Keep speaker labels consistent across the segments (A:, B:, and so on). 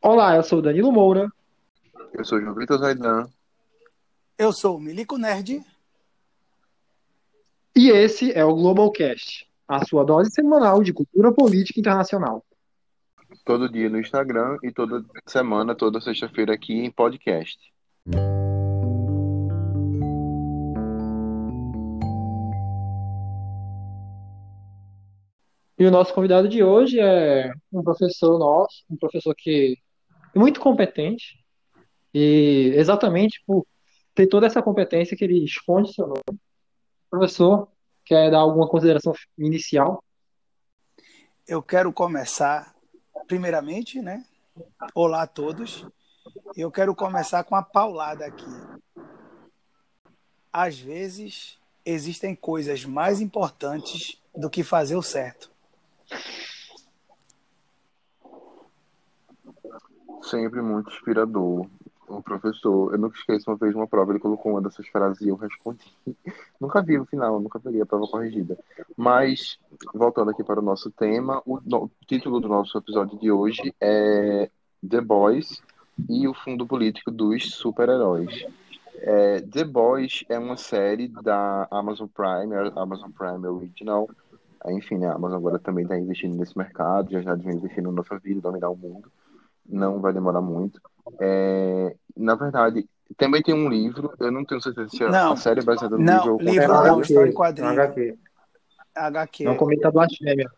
A: Olá, eu sou o Danilo Moura.
B: Eu sou o João Vitor Zaidan.
C: Eu sou o Milico Nerd.
A: E esse é o Globalcast, a sua dose semanal de cultura política internacional.
B: Todo dia no Instagram e toda semana, toda sexta-feira aqui em podcast.
A: E o nosso convidado de hoje é um professor nosso, um professor que muito competente e exatamente por ter toda essa competência que ele esconde seu nome. Professor, quer dar alguma consideração inicial?
C: Eu quero começar, primeiramente, né? Olá a todos. Eu quero começar com a paulada aqui. Às vezes, existem coisas mais importantes do que fazer o certo.
B: Sempre muito inspirador. O professor, eu nunca esqueço uma vez uma prova, ele colocou uma dessas frases e eu respondi. nunca vi o final, nunca peguei a prova corrigida. Mas, voltando aqui para o nosso tema, o, o título do nosso episódio de hoje é The Boys e o fundo político dos super-heróis. É, The Boys é uma série da Amazon Prime, Amazon Prime Original. Enfim, né, a Amazon agora também está investindo nesse mercado, já já vai investir na nossa vida, dominar o mundo. Não vai demorar muito. É, na verdade, também tem um livro, eu não tenho certeza se
C: Não.
B: a série é baseada no
C: Não,
B: livro ou
C: livro
A: É
C: não,
B: contrário,
C: história em quadrinho.
A: HQ.
C: HQ.
A: Não cometa blasfêmia.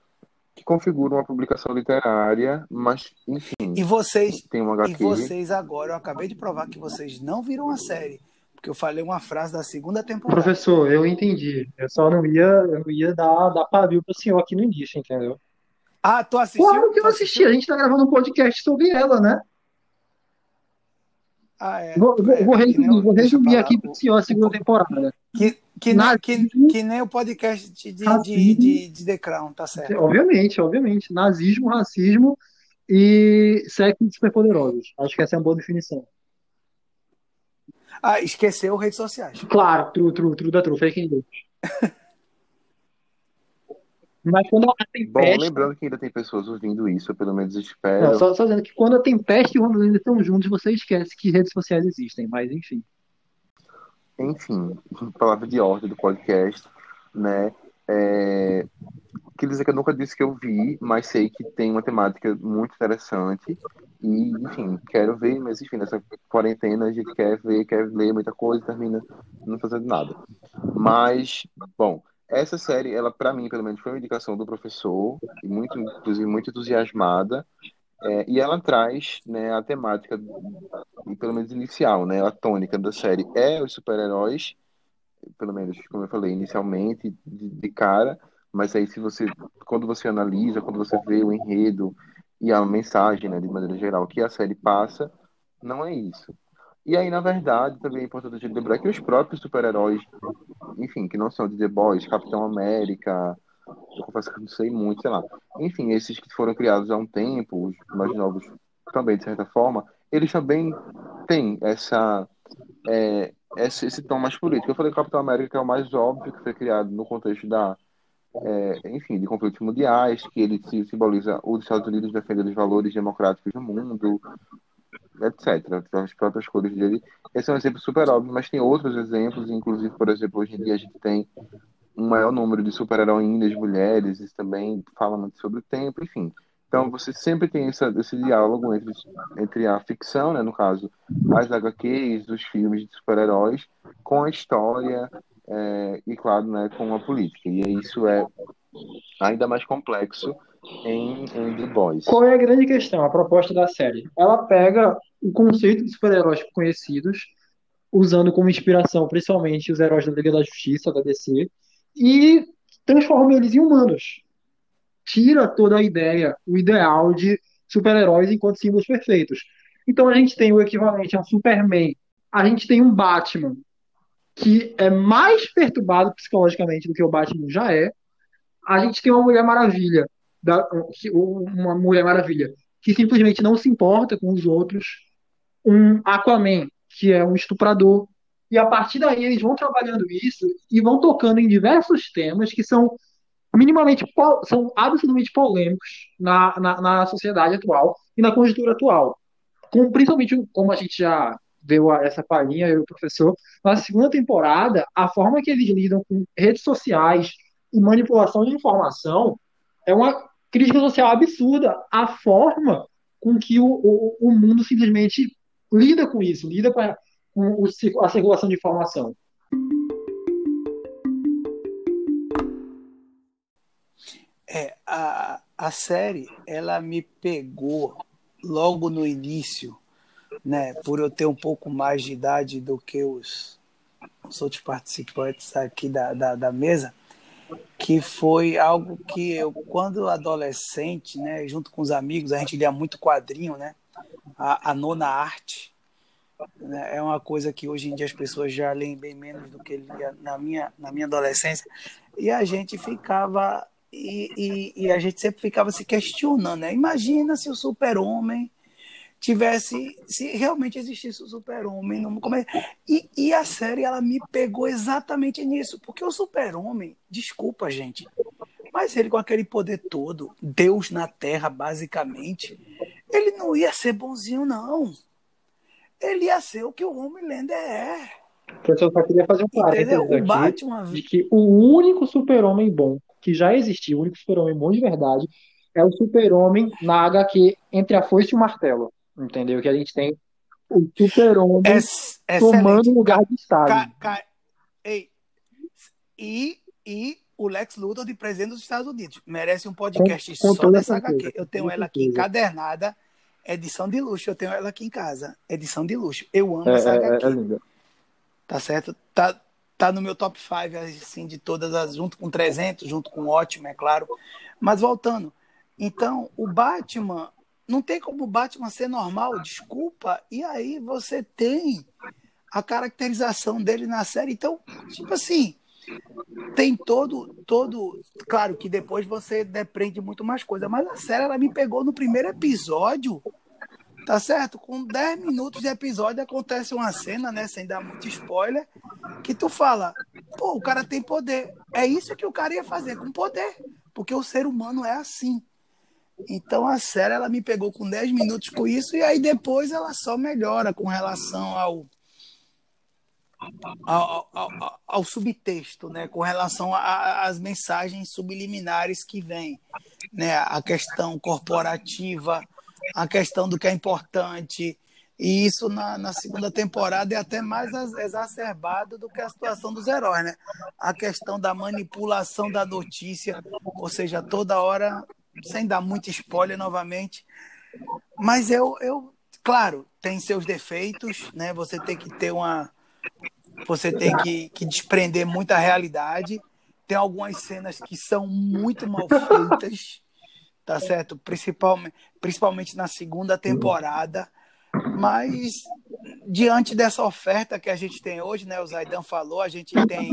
B: que configura uma publicação literária, mas, enfim,
C: E vocês,
B: tem um
C: e
B: HQ.
C: vocês agora, eu acabei de provar que vocês não viram a série, porque eu falei uma frase da segunda temporada.
A: Professor, eu entendi. Eu só não ia, eu não ia dar, dar pavio pro senhor aqui no início, entendeu?
C: Ah, tu assistiu?
A: Claro que eu assisti. A gente tá gravando um podcast sobre ela, né?
C: Ah, é.
A: Vou, vou,
C: É,
A: vou
C: nem
A: resumir,
C: eu-
A: vou aqui pro
C: o-
A: senhor a segunda temporada.
C: Que, que,
A: Na-
C: nem, que, que nem o podcast de, de, de, de, The Crown, tá certo?
A: Obviamente, obviamente. Nazismo, racismo e sexo de superpoderosos. Acho que essa é uma boa definição.
C: Ah, esqueceu redes sociais.
A: Claro, true, true, true da true, fake news. Mas quando a
B: Bom,
A: tempeste.
B: lembrando que ainda tem pessoas ouvindo isso, eu pelo menos espero.
A: Não, só, só dizendo que quando a tempeste e o Romulino estão juntos, você esquece que redes sociais existem, mas enfim.
B: Enfim, palavra de ordem do podcast, né? É... Queria dizer que eu nunca disse que eu vi, mas sei que tem uma temática muito interessante. E, enfim, quero ver, mas enfim, nessa quarentena a gente quer ver, quer ler muita coisa e termina não fazendo nada. Mas, bom, essa série, ela para mim, pelo menos, foi uma indicação do professor, muito, inclusive, muito entusiasmada. É, e ela traz né, a temática, pelo menos inicial, né, a tônica da série é os super-heróis, pelo menos, como eu falei, inicialmente, de, de cara, mas aí se você, quando você analisa, quando você vê o enredo e a mensagem, né, de maneira geral, que a série passa, não é isso. E aí, na verdade, também é importante a gente lembrar que os próprios super-heróis, enfim, que não são de The Boys, Capitão América, eu confesso que não sei muito, sei lá. Enfim, esses que foram criados há um tempo, os mais novos também, de certa forma, eles também têm essa, é, esse, esse tom mais político. Eu falei Capitão América, que é o mais óbvio, que foi criado no contexto da, é, enfim, de conflitos mundiais, que ele simboliza os Estados Unidos defendendo os valores democráticos do mundo, etc. As próprias cores dele. Esse é um exemplo super óbvio, mas tem outros exemplos, inclusive, por exemplo, hoje em dia a gente tem um maior número de super-heroínas mulheres, isso também fala muito sobre o tempo, enfim. Então você sempre tem essa, esse diálogo entre, entre a ficção, né, no caso, as HQs, os filmes de super-heróis, com a história é, e, claro, né, com a política. E isso é ainda mais complexo em, em The Boys.
A: Qual é a grande questão, a proposta da série? Ela pega o conceito de super-heróis conhecidos, usando como inspiração principalmente os heróis da Liga da Justiça, da DC, e transforma eles em humanos. Tira toda a ideia, o ideal de super-heróis enquanto símbolos perfeitos. Então a gente tem o equivalente a um Superman, a gente tem um Batman que é mais perturbado psicologicamente do que o Batman já é. A gente tem uma Mulher Maravilha, da- uma Mulher Maravilha que simplesmente não se importa com os outros, um Aquaman que é um estuprador, e a partir daí eles vão trabalhando isso e vão tocando em diversos temas que são minimamente são absolutamente polêmicos na, na, na sociedade atual e na conjuntura atual. com, principalmente como a gente já viu essa palhinha, eu e o professor, na segunda temporada, a forma que eles lidam com redes sociais e manipulação de informação é uma crítica social absurda. A forma com que o, o, o mundo simplesmente lida com isso, lida com a, com a circulação de informação.
C: É, a, a série, ela me pegou logo no início, né, por eu ter um pouco mais de idade do que os, os outros participantes aqui da, da, da mesa, que foi algo que eu, quando adolescente, né, junto com os amigos, a gente lia muito quadrinho, né, a, a nona arte, né, é uma coisa que hoje em dia as pessoas já leem bem menos do que lia na minha, na minha adolescência, e a gente ficava e, e, e, a gente sempre ficava se questionando, né? Imagina se o super-homem tivesse, se realmente existisse o super-homem. É... E, e a série, ela me pegou exatamente nisso, porque o super-homem, desculpa, gente, mas ele com aquele poder todo, Deus na Terra, basicamente, ele não ia ser bonzinho, não. Ele ia ser o que o Homelander é.
A: Professor, só queria fazer um parênteses aqui Batman... de que o único super-homem bom que já existiu, o único super-homem bom de verdade, é o super-homem na HQ Entre a Foice e o Martelo. Entendeu? Que a gente tem o super-homem é, tomando o lugar de Stalin.
C: E, e o Lex Luthor de presidente dos Estados Unidos. Merece um podcast com, com só dessa HQ. Eu tenho ela aqui encadernada, edição de luxo. Eu tenho ela aqui em casa, edição de luxo. Eu amo é, essa HQ. É, é linda. Tá certo? Tá, tá no meu top 5, assim, de todas as, junto com 300, junto com ótimo, é claro. Mas voltando, então, o Batman, não tem como o Batman ser normal, desculpa, e aí você tem a caracterização dele na série. Então, tipo assim, tem todo, todo. Claro que depois você depreende muito mais coisa, mas a série ela me pegou no primeiro episódio Tá certo? Com 10 minutos de episódio acontece uma cena, né? Sem dar muito spoiler, que tu fala, pô, o cara tem poder. É isso que o cara ia fazer, com poder. Porque o ser humano é assim. Então a série ela me pegou com 10 minutos com isso, e aí depois ela só melhora com relação ao. Ao, ao, ao, subtexto, né, com relação às mensagens subliminares que vêm, né, a questão corporativa, a questão do que é importante. E isso na, na segunda temporada é até mais exacerbado do que a situação dos heróis, né? A questão da manipulação da notícia, ou seja, toda hora, sem dar muito spoiler novamente. Mas eu, eu claro, tem seus defeitos, né? Você tem que ter uma. Você tem que, que desprender muita realidade. Tem algumas cenas que são muito mal feitas tá certo? Principalmente, principalmente na segunda temporada. Mas diante dessa oferta que a gente tem hoje, né? O Zaidan falou, a gente tem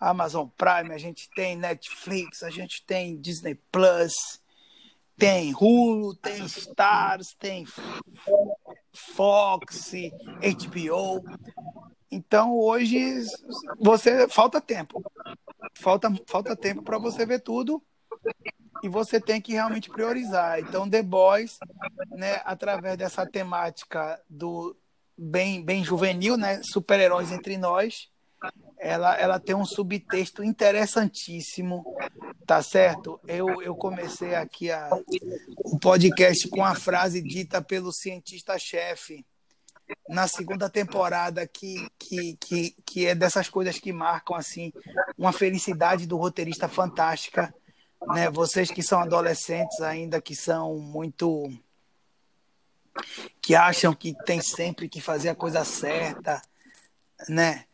C: Amazon Prime, a gente tem Netflix, a gente tem Disney Plus, tem Hulu, tem Stars, tem Fox, HBO. Então hoje você falta tempo. Falta, falta tempo para você ver tudo e você tem que realmente priorizar. Então, The Boys, né, através dessa temática do bem, bem juvenil, né, super-heróis entre nós, ela, ela tem um subtexto interessantíssimo, tá certo? Eu, eu comecei aqui a, o podcast com a frase dita pelo cientista-chefe na segunda temporada que, que, que, que é dessas coisas que marcam assim uma felicidade do roteirista fantástica né? Vocês que são adolescentes ainda, que são muito que acham que tem sempre que fazer a coisa certa, né?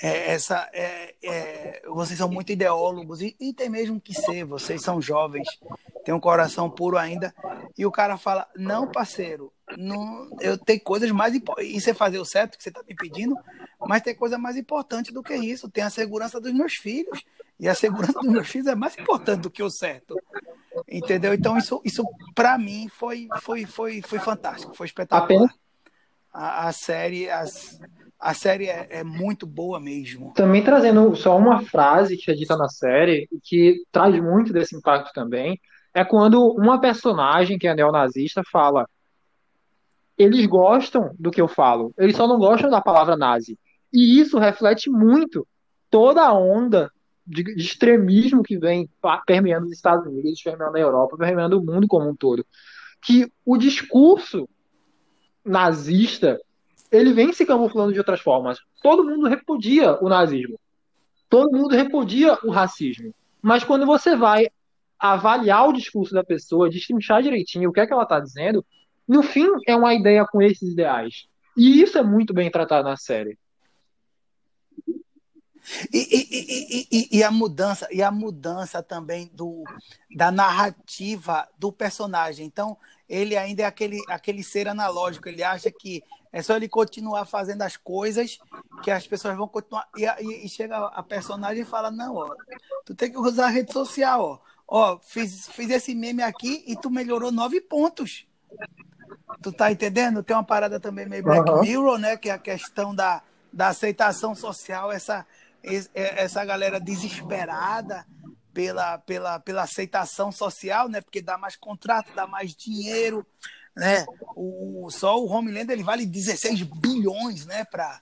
C: É, essa, é, é, vocês são muito ideólogos e, e, tem mesmo que ser. Vocês são jovens, têm um coração puro ainda. E o cara fala: Não, parceiro, não, eu tenho coisas mais importantes. Isso é fazer o certo que você está me pedindo, mas tem coisa mais importante do que isso. Tem a segurança dos meus filhos. E a segurança dos meus filhos é mais importante do que o certo. Entendeu? Então, isso, isso para mim, foi, foi, foi, foi fantástico, foi espetacular. A, a série, as, a série é, é, muito boa mesmo.
A: Também trazendo só uma frase que é dita na série, que traz muito desse impacto também, é quando uma personagem que é neonazista fala eles gostam do que eu falo, eles só não gostam da palavra nazi. E isso reflete muito toda a onda de, de extremismo que vem permeando os Estados Unidos, permeando a Europa, permeando o mundo como um todo. Que o discurso nazista ele vem se camuflando de outras formas. Todo mundo repudia o nazismo. Todo mundo repudia o racismo. Mas quando você vai avaliar o discurso da pessoa, destrinchar direitinho o que é que ela está dizendo, no fim é uma ideia com esses ideais. E isso é muito bem tratado na série.
C: E, e, e, e, a mudança e a mudança também do, da narrativa do personagem. Então, ele ainda é aquele, aquele ser analógico. Ele acha que é só ele continuar fazendo as coisas que as pessoas vão continuar. E, e, e chega a personagem e fala: Não, ó, tu tem que usar a rede social. Ó, ó fiz, fiz esse meme aqui e tu melhorou nove pontos. Tu tá entendendo? Tem uma parada também meio Black uhum. Mirror, né? Que é a questão da, da aceitação social, essa é, essa galera desesperada pela, pela, pela aceitação social, né? Porque dá mais contrato, dá mais dinheiro, né? O, só o Homelander ele vale 16 bilhões, né? Para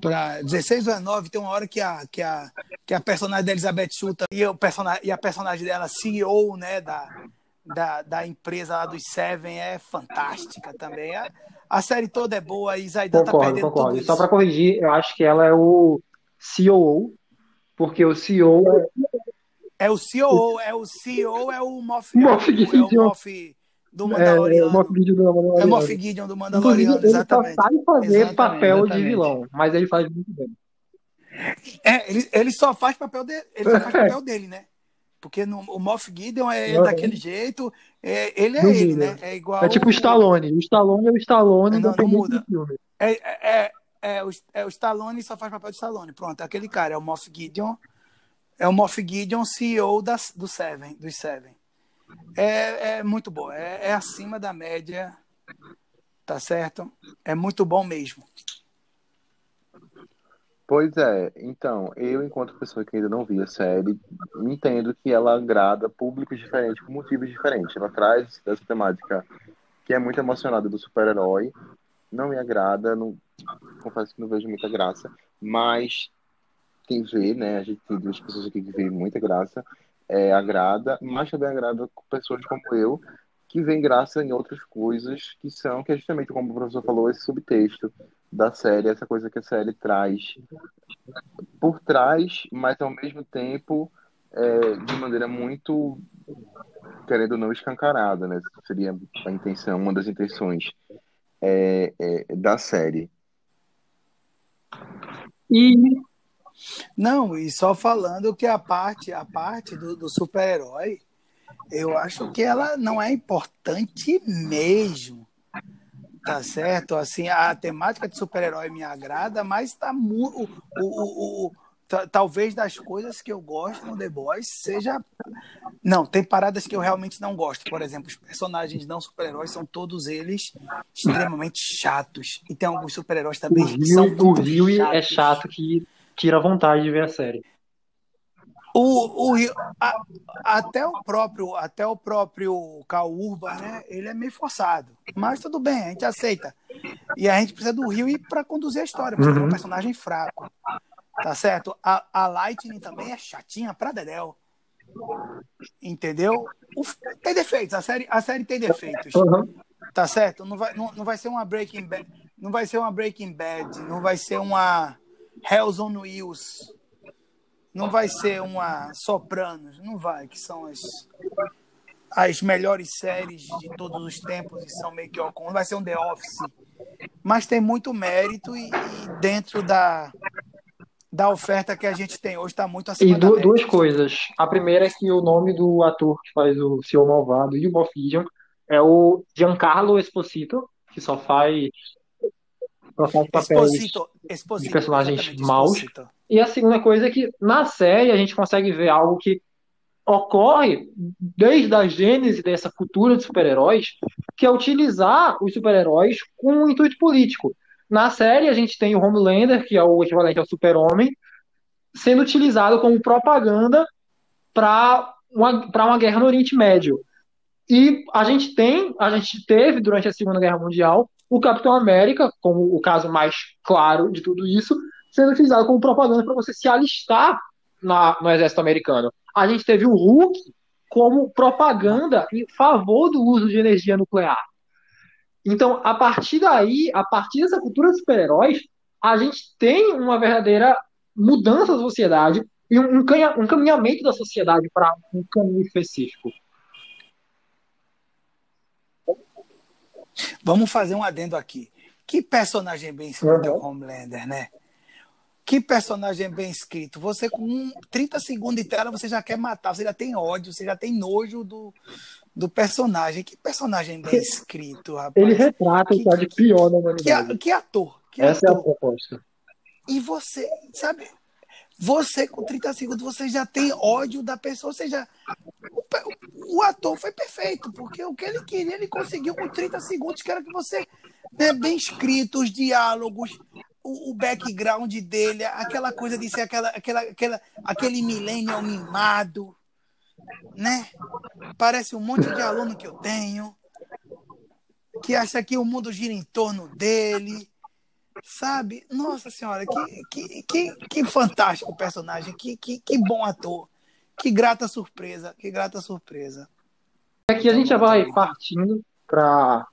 C: para 16 ou 9, tem uma hora que a, que a, que a personagem da Elizabeth Chuta e, o personagem, e a personagem dela, CEO, né, da, da, da empresa lá dos Seven, é fantástica também. A, a série toda é boa e Zaidan tá perdendo concordo. tudo
A: Só para corrigir, eu acho que ela é o COO, porque o CEO
C: é o CEO, é o CEO, é o Moff, Moff é, o, é o Moff do Mandaloriano. É, o Moff Gideon do Mandaloriano. É o Moff Gideon do Mandaloriano, Inclusive, exatamente.
A: Ele só sabe fazer exatamente, papel exatamente. de vilão, mas ele faz muito bem.
C: É, ele, ele só faz papel dele, ele só faz papel dele, né? Porque no, o Moff Gideon é, é daquele jeito, é, ele é ele, né? É igual.
A: É tipo o Stallone. O Stallone é o Stallone
C: não, não muda. É, é, é, o, é o Stallone só faz papel de Stallone. Pronto, é aquele cara, é o Moff Gideon. É o Moff Gideon, CEO das, do Seven, dos Seven. É, é muito bom, é, é acima da média, tá certo? É muito bom mesmo.
B: Pois é, então, eu, enquanto pessoa que ainda não vi a série, entendo que ela agrada públicos diferentes, por motivos diferentes. Ela traz essa temática que é muito emocionada do super-herói, não me agrada, não, confesso que não vejo muita graça, mas quem vê, né, a gente tem duas pessoas aqui que veem muita graça, é, agrada, mas também agrada pessoas como eu, que veem graça em outras coisas, que são, que é justamente como o professor falou, esse subtexto da série, essa coisa que a série traz por trás, mas ao mesmo tempo é, de maneira muito, querendo ou não, escancarada, né? Seria a intenção, uma das intenções é, é, da série.
C: E não, e só falando que a parte, a parte do, do super-herói, eu acho que ela não é importante mesmo. Tá certo? Assim, a temática de super-herói me agrada, mas tá o, o, o, o talvez das coisas que eu gosto no The Boys seja. Não, tem paradas que eu realmente não gosto. Por exemplo, os personagens não super-heróis são todos eles extremamente chatos. E tem alguns super-heróis também
A: que são O Rio é chato que tira a vontade de ver a série.
C: O, o a, até o próprio até o próprio Cal Urban, né? Ele é meio forçado, mas tudo bem, a gente aceita. E a gente precisa do Rio para conduzir a história, porque uhum. é um personagem fraco. Tá certo? A, a Lightning também é chatinha pra Dedel. Entendeu? O, tem defeitos, a série, a série tem defeitos. Uhum. Tá certo? Não vai, não, não vai ser uma Breaking Bad, não vai ser uma Breaking Bad, não vai ser uma Hells on Wheels, não vai ser uma Sopranos, não vai, que são as as melhores séries de todos os tempos e são meio que ó, não vai ser um The Office, mas tem muito mérito e, e dentro da da oferta que a gente tem hoje está muito acima
A: e du duas coisas. A primeira é que o nome do ator que faz o Senhor Malvado e o Moff Gideon é o Giancarlo Esposito, que só faz, só faz Esposito, Esposito, de personagens maus. Esposito. E a segunda coisa é que na série a gente consegue ver algo que ocorre desde a gênese dessa cultura de super-heróis, que é utilizar os super-heróis com um intuito político. Na série, a gente tem o Homelander, que é o equivalente ao Super-Homem, sendo utilizado como propaganda para uma, uma guerra no Oriente Médio. E a gente tem, a gente teve durante a Segunda Guerra Mundial o Capitão América, como o caso mais claro de tudo isso, sendo utilizado como propaganda para você se alistar na, no exército americano. A gente teve o Hulk como propaganda em favor do uso de energia nuclear. Então, a partir daí, a partir dessa cultura de super-heróis, a gente tem uma verdadeira mudança da sociedade e um, um caminhamento da sociedade para um caminho específico.
C: Vamos fazer um adendo aqui. Que personagem bem escrito é o Homelander, né? Que personagem bem escrito. Você com 30 segundos de tela, você já quer matar, você já tem ódio, você já tem nojo do, do personagem. Que personagem bem escrito, rapaz.
A: Ele retrata que, o que de pior da humanidade.
C: Que, que ator. Que
A: Essa
C: ator.
A: é a proposta.
C: E você, sabe, você com 30 segundos você já tem ódio da pessoa, ou seja, o, o, ator foi perfeito, porque o que ele queria ele conseguiu com 30 segundos, que era que você né, bem escrito, os diálogos, o, o, background dele, aquela coisa de ser aquela, aquela, aquela, aquele millennial mimado, né? Parece um monte de aluno que eu tenho, que acha que o mundo gira em torno dele, sabe? Nossa senhora, que, que, que, que fantástico personagem, que, que, que bom ator, que grata surpresa, que grata surpresa.
A: Aqui a gente já vai partindo para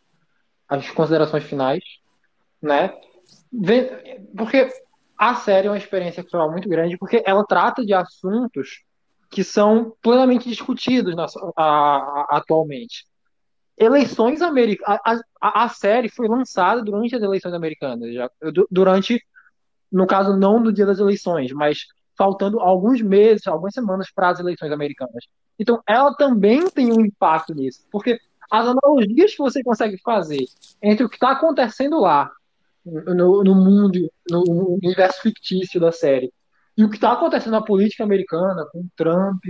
A: as considerações finais, né? Porque a série é uma experiência cultural muito grande, porque ela trata de assuntos que são plenamente discutidos na, a, a, atualmente. Eleições americanas. A, a, série foi lançada durante as eleições americanas, já, durante, no caso, não no dia das eleições, mas faltando alguns meses, algumas semanas para as eleições americanas. Então, ela também tem um impacto nisso, porque as analogias que você consegue fazer entre o que está acontecendo lá, no, no, mundo, no universo fictício da série, e o que está acontecendo na política americana, com Trump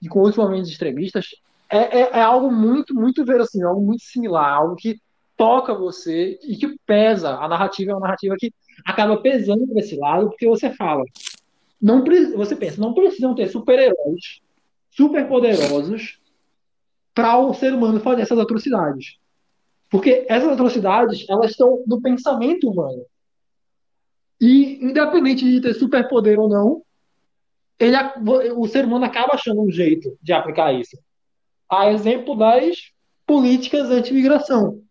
A: e com outros momentos extremistas, é, é, é, algo muito, muito verossímil, algo muito similar, algo que toca você e que pesa. A narrativa é uma narrativa que acaba pesando para esse lado, porque você fala, não você pensa, não precisam ter super-heróis super poderosos para o ser humano fazer essas atrocidades. Porque essas atrocidades, elas estão no pensamento humano. E, independente de ter superpoder ou não, ele, o ser humano acaba achando um jeito de aplicar isso. A exemplo das políticas anti-imigração,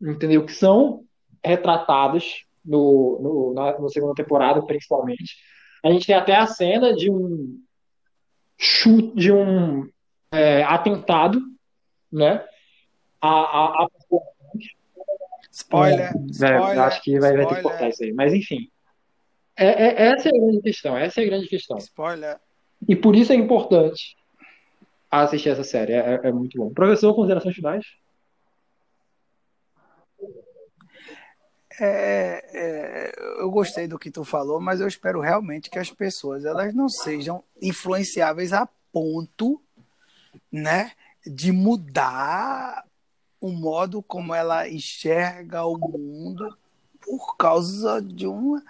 A: entendeu? Que são retratadas no, no, na, na segunda temporada, principalmente. A gente tem até a cena de um chute, de um é, atentado né? A, a, a...
C: Spoiler, é, spoiler,
A: Acho que vai, vai ter que cortar isso aí. Mas enfim. É, é, essa é a grande questão. Essa é a grande questão.
C: Spoiler.
A: E por isso é importante assistir essa série. É, é muito bom. Professor, considerações finais?
C: É, é, eu gostei do que tu falou, mas eu espero realmente que as pessoas elas não sejam influenciáveis a ponto, né, de mudar o modo como ela enxerga o mundo por causa de uma.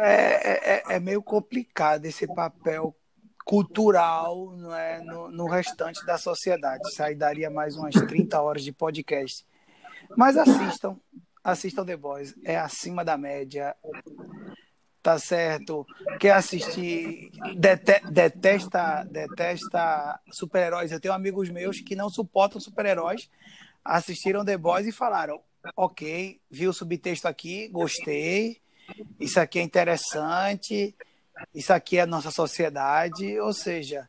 C: É, é, é meio complicado esse papel cultural não é, no, no restante da sociedade. Isso aí daria mais umas 30 horas de podcast. Mas assistam, assistam The Boys. É acima da média tá certo? Quer assistir, dete, detesta, detesta super-heróis. Eu tenho amigos meus que não suportam super-heróis, assistiram The Boys e falaram: ok, vi o subtexto aqui, gostei, isso aqui é interessante, isso aqui é a nossa sociedade, ou seja,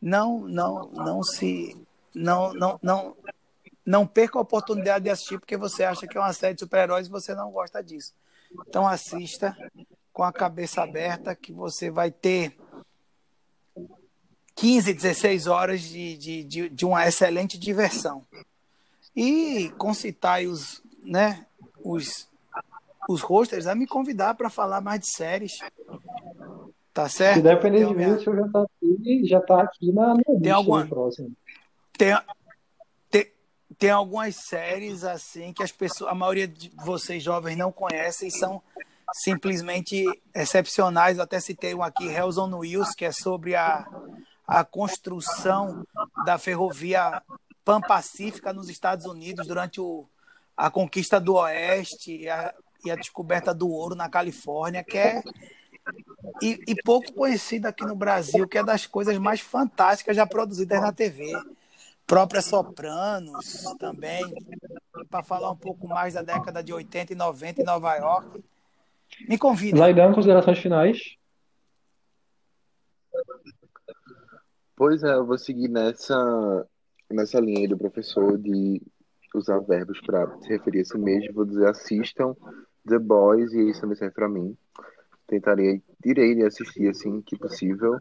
C: não, não, não se, não, não, não, não perca a oportunidade de assistir porque você acha que é uma série de super-heróis e você não gosta disso. Então assista, com a cabeça aberta que você vai ter 15, 16 horas de, de, de, de uma excelente diversão. E concitar os, né, os, os hosters a me convidar para falar mais de séries. Tá certo?
A: Se depender de mim, minha... já está aqui, já tá aqui na minha
C: tem alguma... Tem, tem, tem algumas séries assim que as pessoas, a maioria de vocês jovens não conhecem, são simplesmente excepcionais. Até citei um aqui, Hells on Wheels, que é sobre a, a construção da ferrovia pan-pacífica nos Estados Unidos durante o, a conquista do Oeste e a, e a descoberta do ouro na Califórnia, que é e, e, pouco conhecida aqui no Brasil, que é das coisas mais fantásticas já produzidas na TV. Própria Sopranos também, para falar um pouco mais da década de 80 e 90 em Nova York. Me convida.
A: Laidão, considerações finais.
B: Pois é, eu vou seguir nessa, nessa linha do professor de usar verbos para se referir a si mesmo. Vou dizer assistam The Boys e isso também serve para mim. Tentarei, irei assistir assim que possível.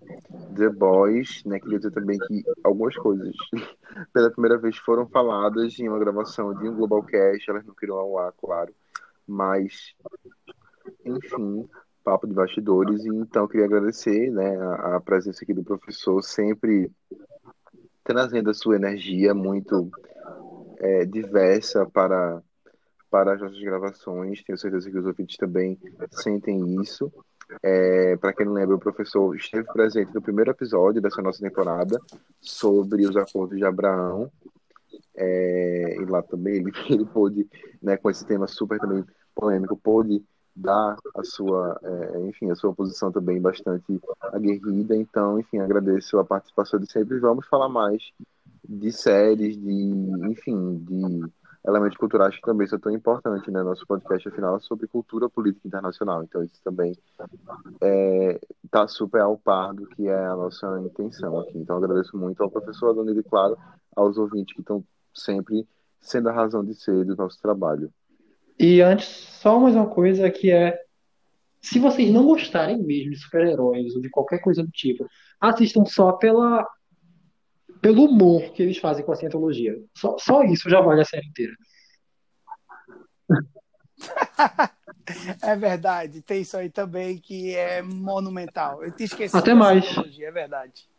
B: The Boys, né? Queria dizer também que algumas coisas pela primeira vez foram faladas em uma gravação de um Globalcast, elas não queriam ao ar, claro. Mas, enfim, papo de bastidores. E então queria agradecer né, a, a presença aqui do professor, sempre trazendo a sua energia muito é, diversa para, para as nossas gravações. Tenho certeza que os ouvintes também sentem isso. É, para quem não lembra, o professor esteve presente no primeiro episódio dessa nossa temporada sobre os acordos de Abraão. É, e lá também ele, ele pôde, né, com esse tema super também polêmico, pôde dar a sua, é, enfim, a sua posição também bastante aguerrida. Então, enfim, agradeço a participação de sempre. Vamos falar mais de séries, de, enfim, de elementos culturais que também são tão importantes, né? Nosso podcast, afinal, é sobre cultura política internacional. Então, isso também está é, tá super ao par do que é a nossa intenção aqui. Então, agradeço muito ao professor Adonir e, claro, aos ouvintes que estão sempre sendo a razão de ser do nosso trabalho.
A: E antes, só mais uma coisa que é. Se vocês não gostarem mesmo de super-heróis ou de qualquer coisa do tipo, assistam só pela, pelo humor que eles fazem com a cientologia. Só, só isso já vale a série inteira.
C: É verdade, tem isso aí também que é monumental. Eu te esqueci
A: Até mais.
C: É verdade.